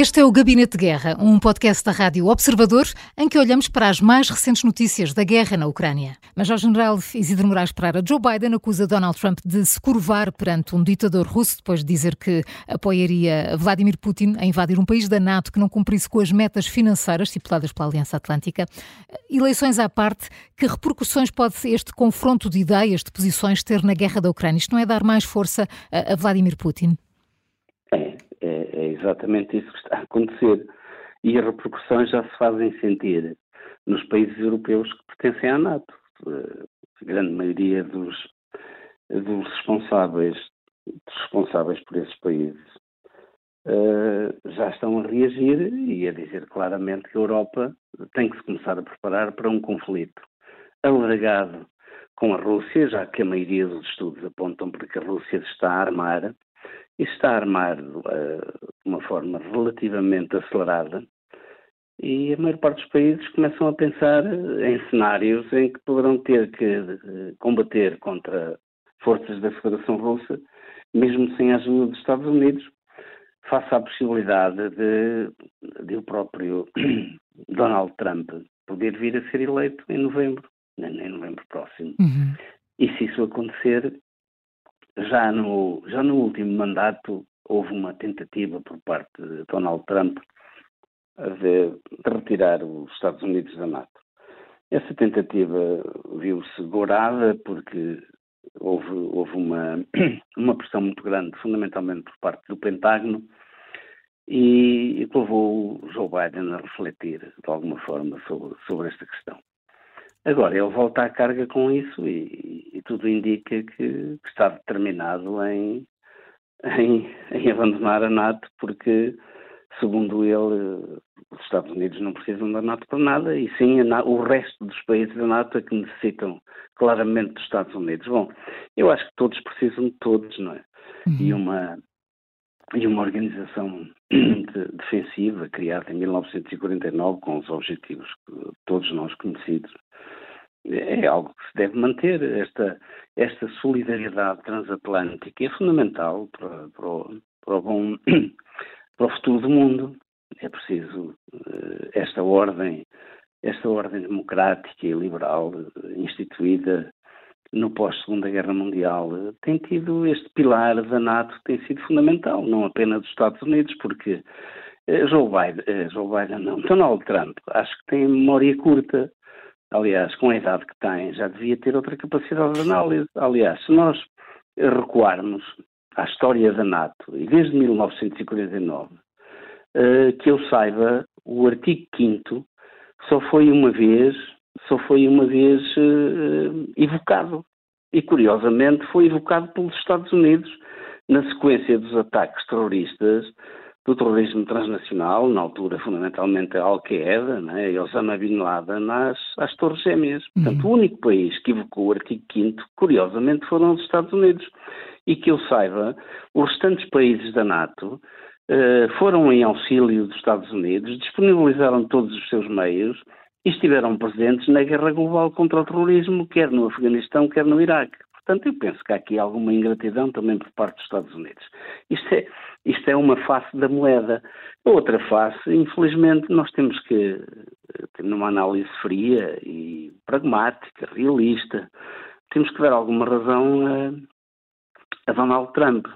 Este é o Gabinete de Guerra, um podcast da Rádio Observador, em que olhamos para as mais recentes notícias da guerra na Ucrânia. Major-General Isidro Moraes Pereira, Joe Biden acusa Donald Trump de se curvar perante um ditador russo depois de dizer que apoiaria Vladimir Putin a invadir um país da NATO que não cumprisse com as metas financeiras estipuladas pela Aliança Atlântica. Eleições à parte, que repercussões pode este confronto de ideias, de posições ter na guerra da Ucrânia? Isto não é dar mais força a Vladimir Putin? Exatamente isso que está a acontecer. E as repercussões já se fazem sentir nos países europeus que pertencem à NATO. A grande maioria dos, dos responsáveis, dos responsáveis por esses países uh, já estão a reagir e a dizer claramente que a Europa tem que se começar a preparar para um conflito alargado com a Rússia, já que a maioria dos estudos apontam para que a Rússia está a armar está armado uh, de uma forma relativamente acelerada e a maior parte dos países começam a pensar em cenários em que poderão ter que uh, combater contra forças da Federação Russa, mesmo sem a ajuda dos Estados Unidos, face à possibilidade de, de o próprio Donald Trump poder vir a ser eleito em novembro, em novembro próximo. Uhum. E se isso acontecer, já no, já no último mandato houve uma tentativa por parte de Donald Trump de, de retirar os Estados Unidos da NATO. Essa tentativa viu-se gorada porque houve, houve uma, uma pressão muito grande, fundamentalmente por parte do Pentágono, e, e levou Joe Biden a refletir de alguma forma sobre, sobre esta questão. Agora, ele volta à carga com isso e, e tudo indica que, que, está determinado em, em, em, abandonar a NATO, porque, segundo ele, os Estados Unidos não precisam da NATO para nada e sim NATO, o resto dos países da NATO é que necessitam claramente dos Estados Unidos. Bom, eu acho que todos precisam de todos, não é? Uhum. E uma e uma organização de, defensiva criada em 1949 com os objetivos que todos nós conhecidos é algo que se deve manter. Esta, esta solidariedade transatlântica é fundamental para, para, o, para, o, bom, para o futuro do mundo. É preciso uh, esta ordem, esta ordem democrática e liberal uh, instituída no pós-Segunda Guerra Mundial uh, tem tido este pilar da NATO, tem sido fundamental, não apenas dos Estados Unidos, porque Joe Biden, Joe Biden não, Donald Trump, acho que tem memória curta aliás, com a idade que tem, já devia ter outra capacidade de análise. Aliás, se nós recuarmos à história da NATO, e desde 1949, uh, que eu saiba, o artigo 5 só foi uma vez, só foi uma vez uh, evocado. E curiosamente foi evocado pelos Estados Unidos na sequência dos ataques terroristas do terrorismo transnacional, na altura fundamentalmente a Al-Qaeda né, e Osama Bin Laden, às, às Torres Gêmeas. Uhum. Portanto, o único país que evocou o artigo 5 curiosamente, foram os Estados Unidos. E que eu saiba, os restantes países da NATO uh, foram em auxílio dos Estados Unidos, disponibilizaram todos os seus meios e estiveram presentes na guerra global contra o terrorismo, quer no Afeganistão, quer no Iraque. Portanto, eu penso que há aqui alguma ingratidão também por parte dos Estados Unidos. Isto é, isto é uma face da moeda. A outra face, infelizmente, nós temos que ter uma análise fria e pragmática, realista. Temos que dar alguma razão a, a Donald Trump.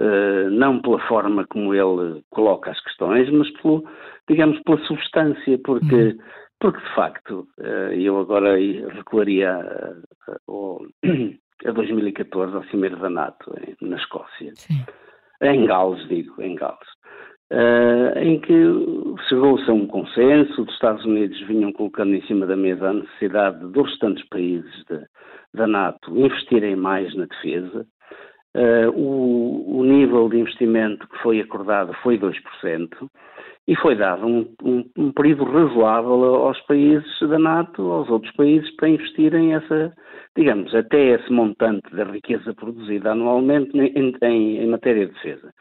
Uh, não pela forma como ele coloca as questões, mas pelo, digamos, pela substância, porque, uhum. porque de facto, uh, eu agora recuaria ao, a 2014, ao Cimeiro da NATO, na Escócia. Sim. Em Gales, digo, em Gales. Uh, em que chegou-se a um consenso, os Estados Unidos vinham colocando em cima da mesa a necessidade dos restantes países de, da NATO investirem mais na defesa. Uh, o, o, nível de investimento que foi acordado foi 2%, e foi dado um, um, um, período razoável aos países da NATO, aos outros países, para investirem essa, digamos, até esse montante da riqueza produzida anualmente em, em, em matéria de defesa.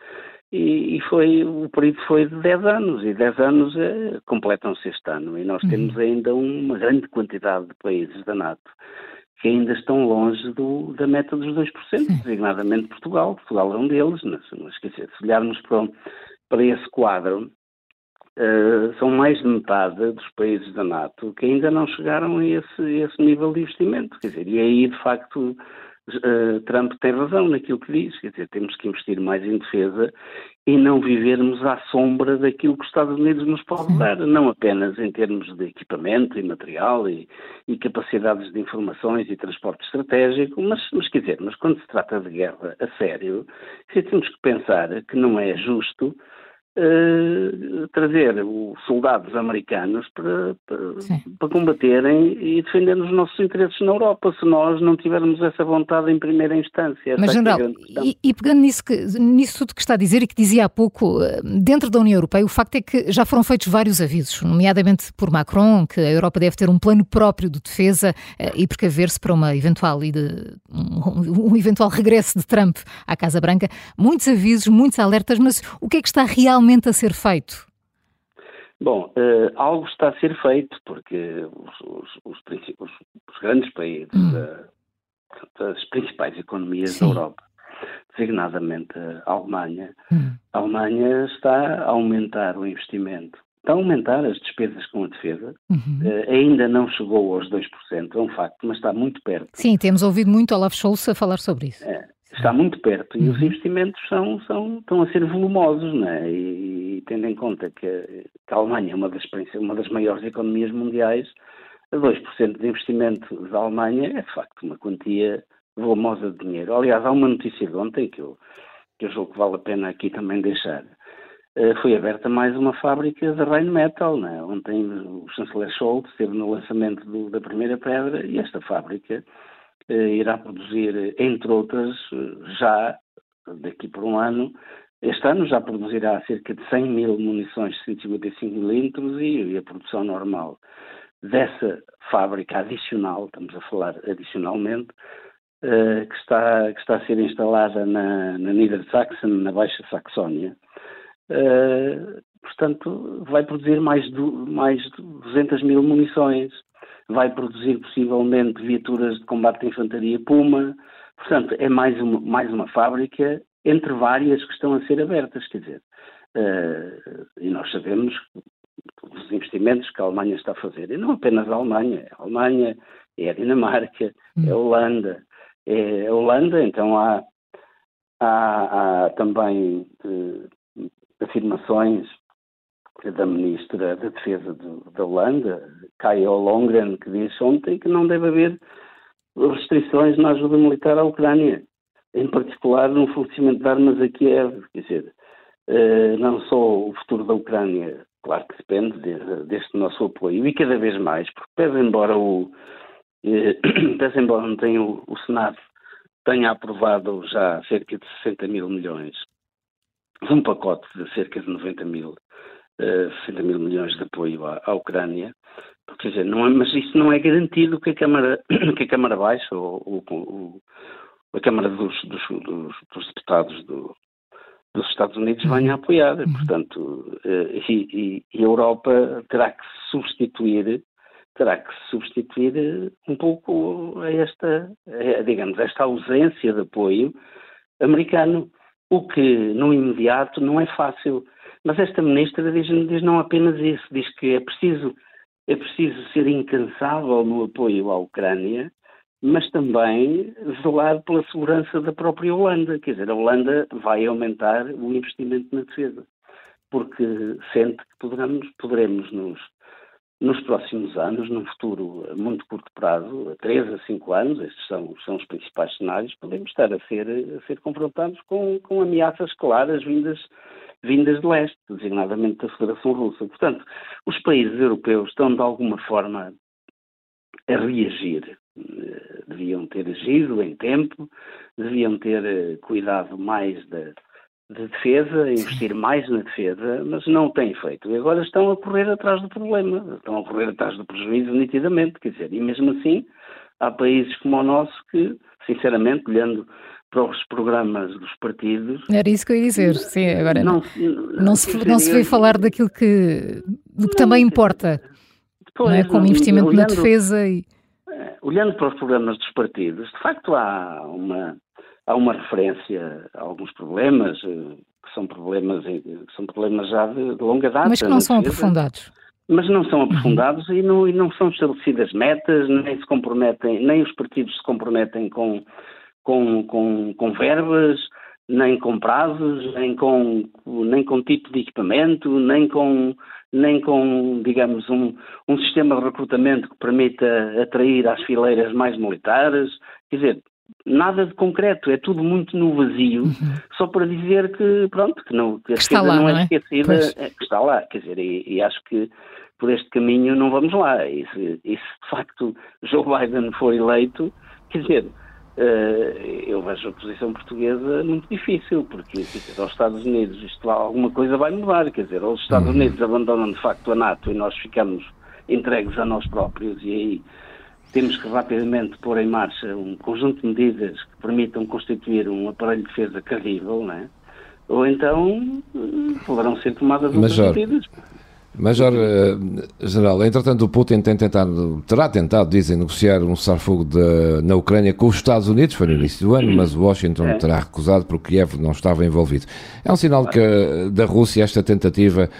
E, e, foi, o período foi de 10 anos, e 10 anos é, completam-se este ano, e nós uhum. temos ainda uma grande quantidade de países da NATO que ainda estão longe do, da meta dos 2%, designadamente Portugal. Portugal é um deles, mas, mas quer dizer, se olharmos para, para esse quadro, Uh, são mais de metade dos países da NATO que ainda não chegaram a esse, esse nível de investimento. Quer dizer, e aí, de facto, uh, Trump tem razão naquilo que diz. Quer dizer, temos que investir mais em defesa e não vivermos à sombra daquilo que os Estados Unidos nos pode dar, não apenas em termos de equipamento e material e, e capacidades de informações e transporte estratégico, mas, mas, quer dizer, mas quando se trata de guerra a sério, temos que pensar que não é justo uh, trazer os soldados americanos para, para, para, combaterem e defender os nossos interesses na Europa, se nós não tivermos essa vontade em primeira instância. Mas, é General, e, e, pegando nisso, que, nisso tudo que está a dizer e que dizia há pouco, eh, dentro da União Europeia, o facto é que já foram feitos vários avisos, nomeadamente por Macron, que a Europa deve ter um plano próprio de defesa uh, e precaver-se para uma eventual, um, um eventual regresso de Trump à Casa Branca. Muitos avisos, muitos alertas, mas o que é que está realmente realmente a ser feito? Bom, uh, algo está a ser feito, porque os, os, os, os grandes países, hum. da, principais economias Sim. da Europa, designadamente a Alemanha, hum. a Alemanha está a aumentar o investimento, está a aumentar as despesas com a defesa, uhum. uh, ainda não chegou aos 2%, é um facto, mas está muito perto. Sim, temos ouvido muito Olaf Scholz a falar sobre isso. É, está muito perto e os uhum. investimentos são, são, estão a ser volumosos, não é? E, tendo em conta que, que, a Alemanha é uma das, uma das maiores economias mundiais, 2% de investimento da Alemanha é de facto uma quantia volumosa de dinheiro. Aliás, há uma notícia de ontem que eu, que eu julgo que vale a pena aqui também deixar. Uh, foi aberta mais uma fábrica de Rheinmetall. Né? Ontem o chanceler Scholz esteve no lançamento do, da primeira pedra e esta fábrica irá produzir, entre outras, já daqui por um ano, este ano já produzirá cerca de 100 mil munições de 155 milímetros e, a produção normal dessa fábrica adicional, estamos a falar adicionalmente, que, está, que está a ser instalada na, na Niedersachsen, na Baixa Saxónia. Portanto, vai produzir mais, do, mais de 200 mil munições vai produzir possivelmente viaturas de combate de infantaria Puma. Portanto, é mais uma, mais uma fábrica entre várias que estão a ser abertas, quer dizer. Uh, e nós sabemos os investimentos que a Alemanha está a fazer, e não apenas a Alemanha, é a Alemanha, é a Dinamarca, hum. é a Holanda, é a Holanda, então há, há, há também uh, afirmações da Ministra da Defesa de, da Holanda, Kaja Longren, que disse ontem que não deve haver restrições na ajuda militar à Ucrânia, em particular no fornecimento de armas a Kiev. Quer dizer, uh, não só o futuro da Ucrânia, claro que depende de, deste nosso apoio, e cada vez mais, porque pese embora o, eh, pese embora tenha o, o Senado tenha aprovado já cerca de 60 mil milhões, um pacote de cerca de 90 mil 60 mil milhões de apoio à, à Ucrânia. Quer dizer, não é, mas isso não é garantido que a Câmara, que a Câmara Baixa ou, ou, a Câmara dos, dos, dos, dos Deputados do, dos Estados Unidos venha a apoiar. Uhum. Portanto, eh, e, e, a Europa terá que substituir terá que substituir eh, um pouco a esta, a, digamos, esta ausência de apoio americano, o que no imediato não é fácil. Mas esta ministra diz, diz não apenas isso, diz que é preciso, é preciso ser incansável no apoio à Ucrânia, mas também zelar pela segurança da própria Holanda. Quer dizer, a Holanda vai aumentar o investimento na defesa, porque sente que poderemos, poderemos nos, nos próximos anos, num futuro muito curto prazo, a 3 a 5 anos, estes são, são os principais cenários, podemos estar a ser, a ser confrontados com, com ameaças claras vindas vindas de leste, designadamente da Federação Russa. Portanto, os países europeus estão de alguma forma a reagir. Eh, deviam ter agido em tempo, deviam ter eh, cuidado mais da, de defesa, investir mais na defesa, mas não têm feito. E agora estão a correr atrás do problema, estão a correr atrás do prejuízo nitidamente, quer dizer, e mesmo assim há países como o nosso que, sinceramente, olhando para os programas dos partidos. Era isso que eu ia dizer, sim, agora não, não, se, não se vê falar daquilo que, do que também importa, depois, não é? como investimento olhando, na defesa e... É, olhando para os programas dos partidos, de facto há uma, há uma referência a alguns problemas eh, que são problemas, que são problemas já de, de longa data. Mas que não são aprofundados. Mas não são aprofundados uhum. e, não, e não são estabelecidas metas, nem se comprometem, nem os partidos se comprometem com, com, com, com verbas, nem com prazos, nem com, nem com tipo de equipamento, nem com, nem com digamos, um, um sistema de recrutamento que permita atrair às fileiras mais militares. Quer dizer, nada de concreto, é tudo muito no vazio, uhum. só para dizer que, pronto, que, não, que a esquerda não, não é, é esquecida, é, que está lá, quer dizer, e, e, acho que por este caminho não vamos lá. E se, e se de facto Joe Biden for eleito, quer dizer, Uh, eu vejo a posição portuguesa muito difícil, porque dizer, aos Estados Unidos isto alguma coisa vai mudar, quer dizer, ou os Estados uhum. Unidos abandonam de facto a NATO e nós ficamos entregues a nós próprios e aí temos que rapidamente pôr em marcha um conjunto de medidas que permitam constituir um aparelho de defesa credível, não é? ou então eh, poderão ser tomadas outras medidas. Major uh, General, entretanto o Putin tem tentado, terá tentado, dizem, negociar um cessar-fogo na Ucrânia com os Estados Unidos, foi no início do ano, mas Washington é. terá recusado porque Kiev não estava envolvido. É um sinal que da Rússia esta tentativa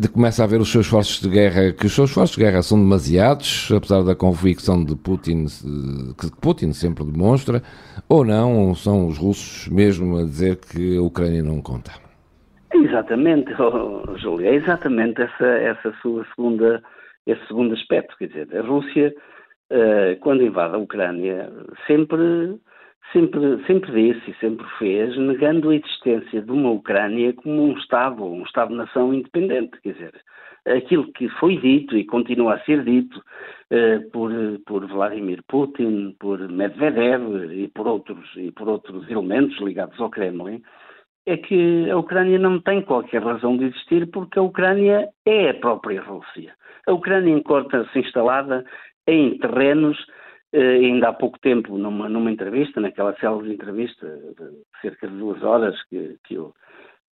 de começar a ver os seus esforços de guerra, que os seus esforços de guerra são demasiados, apesar da convicção de Putin, que Putin sempre demonstra, ou não, são os russos mesmo a dizer que a Ucrânia não conta. Exatamente, oh, Júlio, é exatamente essa, essa sua segunda, esse segundo aspecto. Quer dizer, a Rússia, uh, quando invade a Ucrânia, sempre, sempre, sempre disse e sempre fez, negando a existência de uma Ucrânia como um Estado, um Estado-nação independente. Quer dizer, aquilo que foi dito e continua a ser dito uh, por, por Vladimir Putin, por Medvedev e por outros, e por outros elementos ligados ao Kremlin é que a Ucrânia não tem qualquer razão de existir porque a Ucrânia é a própria Rússia. A Ucrânia encontra-se instalada em terrenos, eh, ainda há pouco tempo, numa, numa entrevista, naquela célebre entrevista de cerca de duas horas que, que,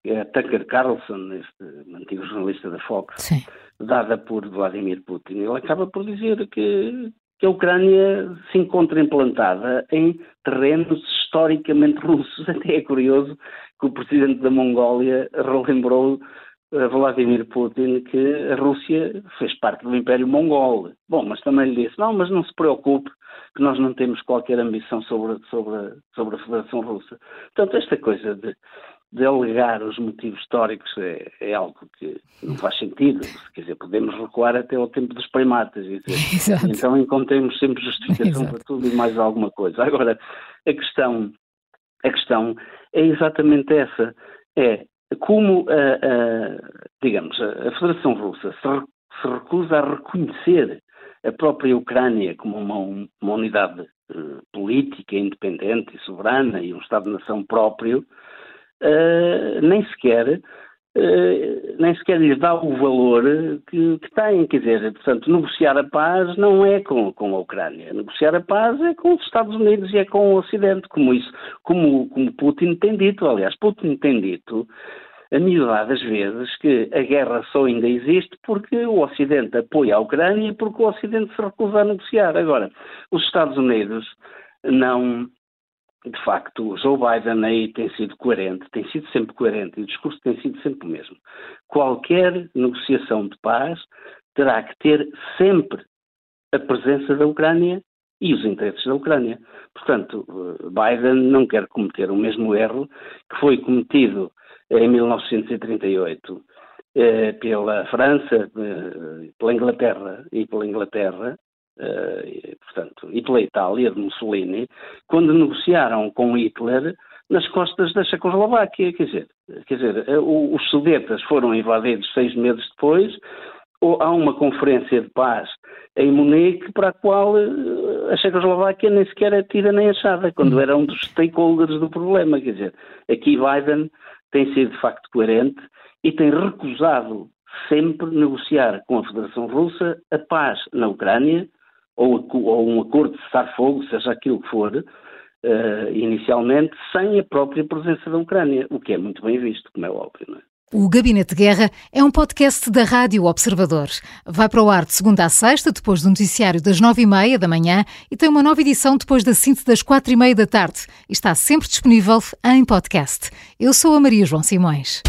é Tucker Carlson, este antigo jornalista da Fox, Sim. dada por Vladimir Putin, ele acaba por dizer que, que a Ucrânia se encontra implantada em terrenos historicamente russos. Até é curioso que o presidente da Mongólia relembrou Vladimir Putin que a Rússia fez parte do Império Mongol. Bom, mas também lhe disse, não, mas não se preocupe, que nós não temos qualquer ambição sobre, sobre, sobre a Federação Russa. Portanto, esta coisa de, de alegar os motivos históricos é, é, algo que não faz sentido. Quer dizer, podemos recuar até ao tempo dos primatas. Dizer, então encontremos sempre justificação Exato. para tudo e mais alguma coisa. Agora, a questão, a questão é exatamente essa. É como, digamos, a Federação Russa se, se, recusa a reconhecer a própria Ucrânia como uma, uma unidade uh, política independente e soberana e um Estado-nação próprio, uh, nem sequer Uh, nem sequer lhes dá o valor que, que têm. Quer dizer, portanto, negociar a paz não é com, com a Ucrânia. Negociar a paz é com os Estados Unidos e é com o Ocidente, como isso, como, como Putin tem dito. Aliás, Putin tem dito a miúda das vezes que a guerra só ainda existe porque o Ocidente apoia a Ucrânia e porque o Ocidente se recusa a negociar. Agora, os Estados Unidos não, de facto, Joe Biden aí tem sido coerente, tem sido sempre coerente e o discurso tem sido sempre o mesmo. Qualquer negociação de paz terá que ter sempre a presença da Ucrânia e os interesses da Ucrânia. Portanto, Biden não quer cometer o mesmo erro que foi cometido em 1938 eh, pela França, eh, pela Inglaterra e pela Inglaterra uh, portanto, e pela Itália, de Mussolini, quando negociaram com Hitler nas costas da Checoslováquia. Quer dizer, quer dizer eh, os Sudetas foram invadidos seis meses depois, há uma conferência de paz em Munique para a qual eh, a Checoslováquia nem sequer é tira nem achada, quando era um dos stakeholders do problema. Quer dizer, aqui Biden tem sido de facto coerente e tem recusado sempre negociar com a Federação Russa a paz na Ucrânia, ou, ou um acordo de cessar-fogo, seja aquilo que for, uh, inicialmente, sem a própria presença da Ucrânia, o que é muito bem visto, como é óbvio. Não é? O Gabinete de Guerra é um podcast da Rádio Observador. Vai para o ar de segunda a sexta, depois do noticiário das nove e meia da manhã e tem uma nova edição depois da síntese das quatro e meia da tarde. Está sempre disponível em podcast. Eu sou a Maria João Simões.